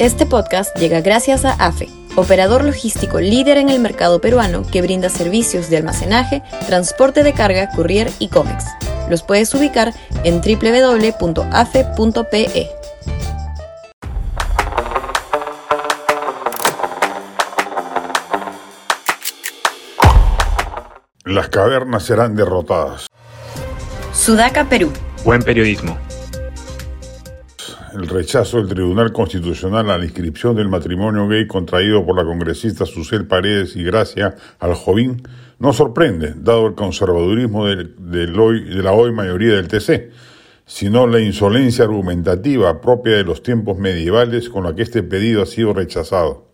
Este podcast llega gracias a AFE, operador logístico líder en el mercado peruano que brinda servicios de almacenaje, transporte de carga, courier y cómics. Los puedes ubicar en www.afe.pe. Las cavernas serán derrotadas. Sudaca, Perú. Buen periodismo. El rechazo del Tribunal Constitucional a la inscripción del matrimonio gay contraído por la congresista Susel Paredes y Gracia Aljovín no sorprende, dado el conservadurismo del, hoy, de la hoy mayoría del TC, sino la insolencia argumentativa propia de los tiempos medievales con la que este pedido ha sido rechazado.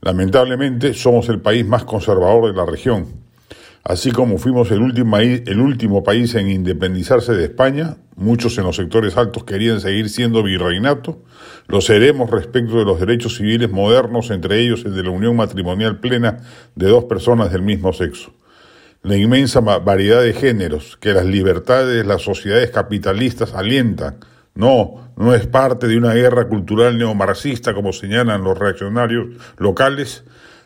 Lamentablemente somos el país más conservador de la región Así como fuimos el último, país en independizarse de España, muchos en los sectores altos querían seguir siendo virreinato, lo seremos respecto de los derechos civiles modernos, entre ellos el de la unión matrimonial plena de dos personas del mismo sexo. La inmensa variedad de géneros que las libertades de las sociedades capitalistas alientan, no, no es parte de una guerra cultural neomarxista como señalan los reaccionarios locales,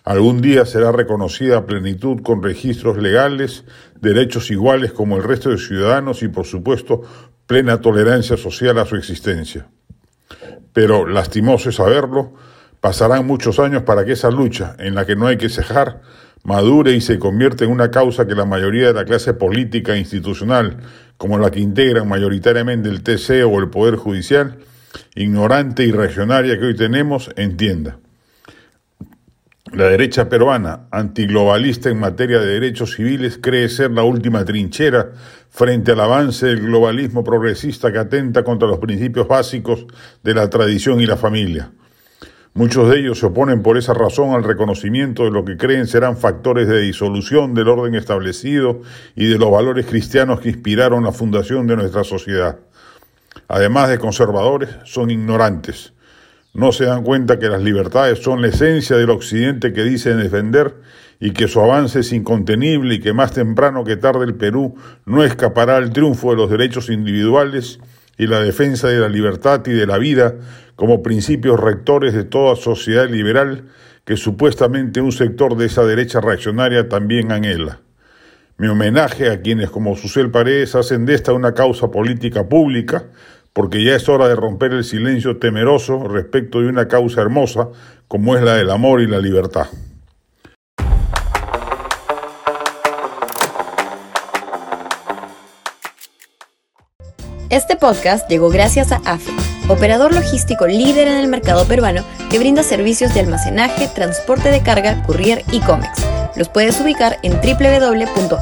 Algún día será reconocida a plenitud con registros legales, derechos iguales como el resto de ciudadanos y, por supuesto, plena tolerancia social a su existencia. Pero, lastimoso es saberlo, pasarán muchos años para que esa lucha, en la que no hay que cejar, madure y se convierta en una causa que la mayoría de la clase política e institucional, como la que integran mayoritariamente el TC o el Poder Judicial, ignorante y reaccionaria que hoy tenemos, entienda. La derecha peruana, antiglobalista en materia de derechos civiles, cree ser la última trinchera frente al avance del globalismo progresista que atenta contra los principios básicos de la tradición y la familia. Muchos de ellos se oponen por esa razón al reconocimiento de lo que creen serán factores de disolución del orden establecido y de los valores cristianos que inspiraron la fundación de nuestra sociedad. Además de conservadores, son ignorantes no se dan cuenta que las libertades son la esencia del occidente que dicen defender y que su avance es incontenible y que más temprano que tarde el Perú no escapará al triunfo de los derechos individuales y la defensa de la libertad y de la vida como principios rectores de toda sociedad liberal que supuestamente un sector de esa derecha reaccionaria también anhela. Mi homenaje a quienes como Susel Paredes hacen de esta una causa política pública, porque ya es hora de romper el silencio temeroso respecto de una causa hermosa como es la del amor y la libertad. Este podcast llegó gracias a AFE, operador logístico líder en el mercado peruano que brinda servicios de almacenaje, transporte de carga, courier y cómics. Los puedes ubicar en www.afe.pe.